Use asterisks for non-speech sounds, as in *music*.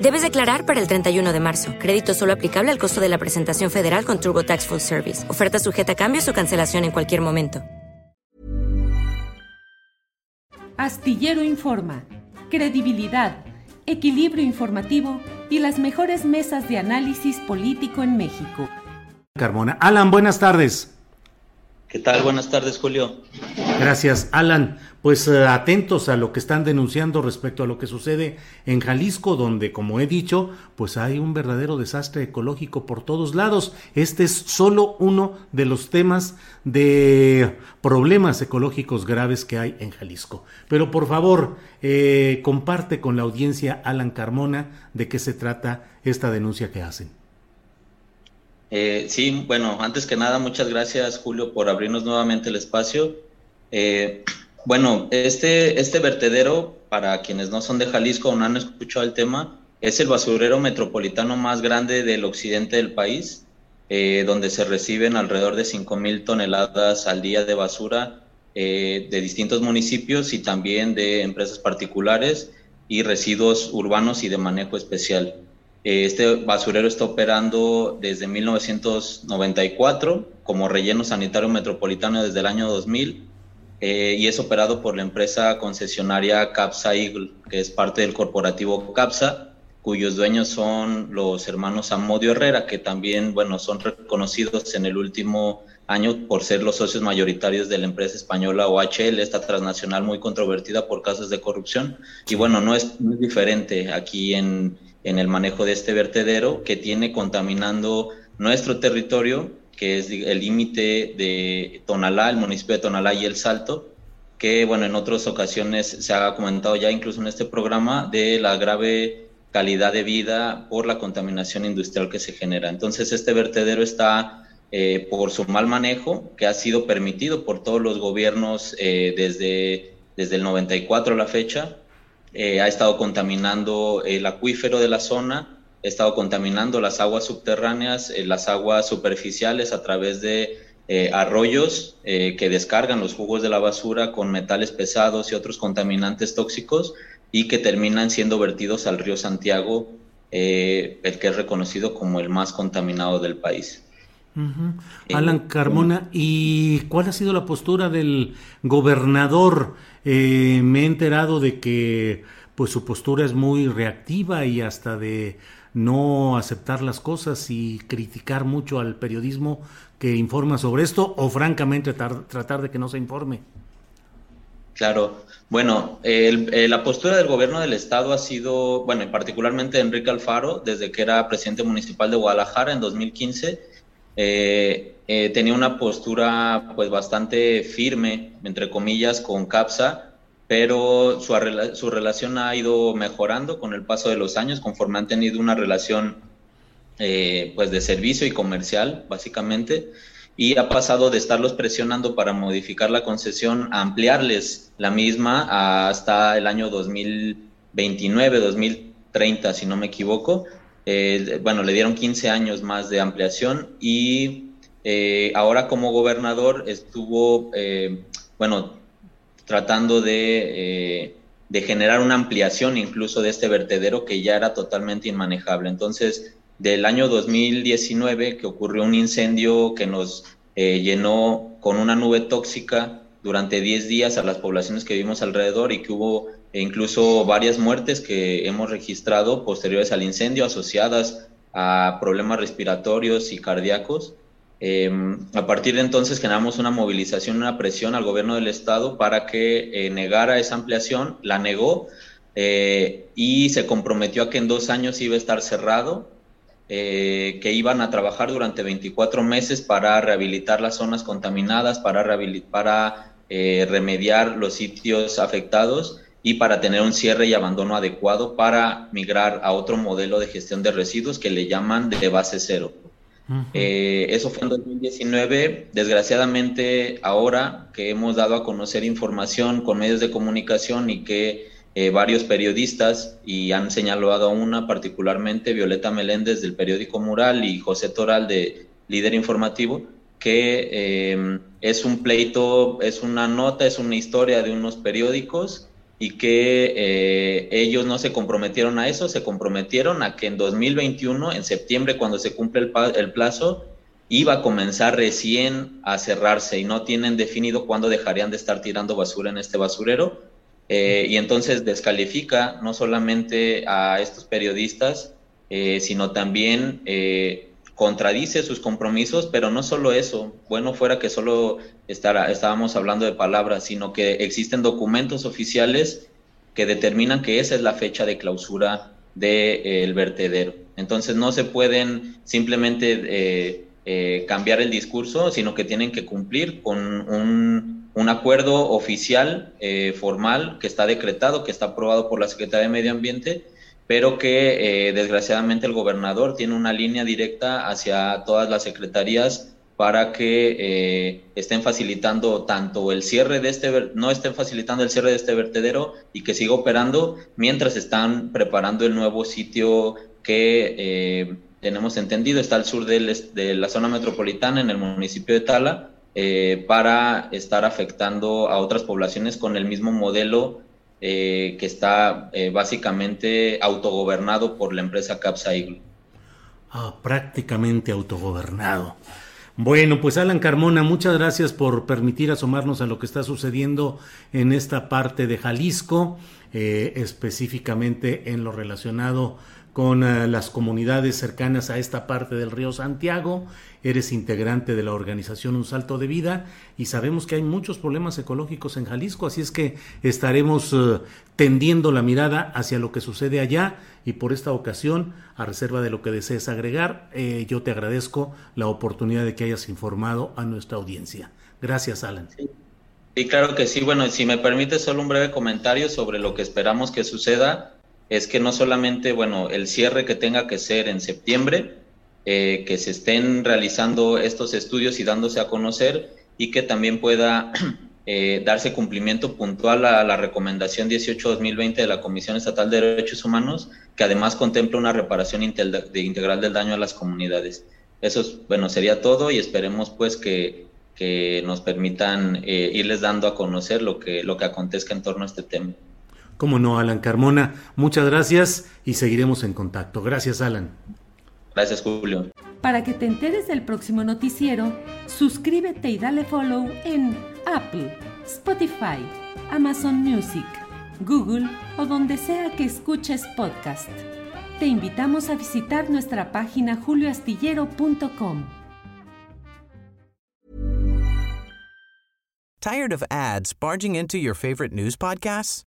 Debes declarar para el 31 de marzo. Crédito solo aplicable al costo de la presentación federal con TurboTax Full Service. Oferta sujeta a cambios o cancelación en cualquier momento. Astillero Informa, credibilidad, equilibrio informativo y las mejores mesas de análisis político en México. Carmona. Alan, buenas tardes. ¿Qué tal? Buenas tardes, Julio. Gracias, Alan. Pues eh, atentos a lo que están denunciando respecto a lo que sucede en Jalisco, donde, como he dicho, pues hay un verdadero desastre ecológico por todos lados. Este es solo uno de los temas de problemas ecológicos graves que hay en Jalisco. Pero por favor, eh, comparte con la audiencia, Alan Carmona, de qué se trata esta denuncia que hacen. Eh, sí, bueno, antes que nada, muchas gracias Julio por abrirnos nuevamente el espacio. Eh, bueno, este, este vertedero, para quienes no son de Jalisco o no han escuchado el tema, es el basurero metropolitano más grande del occidente del país, eh, donde se reciben alrededor de 5.000 toneladas al día de basura de distintos municipios y también de empresas particulares y residuos urbanos y de manejo especial. Eh, este basurero está operando desde 1994 como relleno sanitario metropolitano desde el año 2000 eh, y es operado por la empresa concesionaria Capsa Eagle, que es parte del corporativo Capsa, cuyos dueños son los hermanos Amodio Herrera, que también, bueno, son reconocidos en el último año por ser los socios mayoritarios de la empresa española OHL, esta transnacional muy controvertida por casos de corrupción. Y bueno, no es muy diferente aquí en, en el manejo de este vertedero que tiene contaminando nuestro territorio, que es el límite de Tonalá, el municipio de Tonalá y El Salto, que bueno, en otras ocasiones se ha comentado ya incluso en este programa de la grave calidad de vida por la contaminación industrial que se genera. Entonces este vertedero está eh, por su mal manejo, que ha sido permitido por todos los gobiernos eh, desde, desde el 94 a la fecha, eh, ha estado contaminando el acuífero de la zona, ha estado contaminando las aguas subterráneas, eh, las aguas superficiales a través de eh, arroyos que descargan los jugos de la basura con metales pesados y otros contaminantes tóxicos y que terminan siendo vertidos al río Santiago, el que es reconocido como el más contaminado del país. Alan Carmona, ¿y cuál ha sido la postura del gobernador? Eh, me he enterado de que pues su postura es muy reactiva y hasta de no aceptar las cosas y criticar mucho al periodismo que informa sobre esto o francamente tratar, de que no se informe. Claro, bueno, la postura del gobierno del estado ha sido, bueno, particularmente Enrique Alfaro, desde que era presidente municipal de Guadalajara en 2015, eh, eh, tenía una postura pues bastante firme, entre comillas, con CAPSA, pero su, su relación ha ido mejorando con el paso de los años, conforme han tenido una relación eh, pues de servicio y comercial, básicamente, y ha pasado de estarlos presionando para modificar la concesión a ampliarles la misma hasta el año 2029, 2030, si no me equivoco, eh, bueno, le dieron 15 años más de ampliación y eh, ahora como gobernador estuvo, eh, bueno, tratando de, de, generar una ampliación incluso de este vertedero que ya era totalmente inmanejable. Entonces, del año 2019 que ocurrió un incendio que nos llenó con una nube tóxica durante 10 días a las poblaciones que vivimos alrededor y que hubo incluso varias muertes que hemos registrado posteriores al incendio asociadas a problemas respiratorios y cardíacos. Em, a partir de entonces generamos una movilización, una presión al gobierno del estado para que eh, negara esa ampliación, la negó eh, y se comprometió a que en dos años iba a estar cerrado, eh, que iban a trabajar durante 24 meses para rehabilitar las zonas contaminadas, para, para remediar los sitios afectados y para tener un cierre y abandono adecuado para migrar a otro modelo de gestión de residuos que le llaman de base cero. Eh, eso fue en 2019. Desgraciadamente, ahora que hemos dado a conocer información con medios de comunicación y que eh, varios periodistas, y han señalado a una particularmente, Violeta Meléndez del periódico Mural y José Toral de Líder Informativo, que eh, es un pleito, es una nota, es una historia de unos periódicos y que eh, ellos no se comprometieron a eso, se comprometieron a que en 2021, en septiembre, cuando se cumple el, el plazo, iba a comenzar recién a cerrarse y no tienen definido cuándo dejarían de estar tirando basura en este basurero. Eh, y entonces descalifica no solamente a estos periodistas, eh, sino también contradice sus compromisos, pero no solo eso, bueno fuera que solo estará, estábamos hablando de palabras, sino que existen documentos oficiales que determinan que esa es la fecha de clausura del vertedero. Entonces no se pueden simplemente eh, eh, cambiar el discurso, sino que tienen que cumplir con un, un acuerdo oficial, eh, formal, que está decretado, que está aprobado por la Secretaría de Medio Ambiente pero que eh, desgraciadamente el gobernador tiene una línea directa hacia todas las secretarías para que eh, estén facilitando tanto el cierre de este, no estén facilitando el cierre de este vertedero y que siga operando mientras están preparando el nuevo sitio que eh, tenemos entendido está al sur de la zona metropolitana en el municipio de Tala para estar afectando a otras poblaciones con el mismo modelo eh, que está eh, básicamente autogobernado por la empresa Capsa Ah, prácticamente autogobernado. Bueno, pues Alan Carmona, muchas gracias por permitir asomarnos a lo que está sucediendo en esta parte de Jalisco, eh, específicamente en lo relacionado con las comunidades cercanas a esta parte del río Santiago eres integrante de la organización Un Salto de Vida y sabemos que hay muchos problemas ecológicos en Jalisco, así es que estaremos eh, tendiendo la mirada hacia lo que sucede allá y por esta ocasión, a reserva de lo que desees agregar, eh, yo te agradezco la oportunidad de que hayas informado a nuestra audiencia. Gracias, Alan. Sí. claro que sí. Bueno, si me permite solo un breve comentario sobre lo que esperamos que suceda, es que no solamente, bueno, el cierre que tenga que ser en septiembre, eh, que se estén realizando estos estudios y dándose a conocer y que también pueda *clears throat* eh, darse cumplimiento puntual a la recomendación 18-2020 de la Comisión Estatal de Derechos Humanos, que además contempla una reparación integral del daño a las comunidades. Eso, bueno, sería todo y esperemos pues que, que nos permitan eh, irles dando a conocer lo que, lo que acontezca en torno a este tema. Cómo no, Alan Carmona. Muchas gracias y seguiremos en contacto. Gracias, Alan. Gracias, Julio. Para que te enteres del próximo noticiero, suscríbete y dale follow en Apple, Spotify, Amazon Music, Google o donde sea que escuches podcast. Te invitamos a visitar nuestra página julioastillero.com. Tired of ads barging into your favorite news podcasts?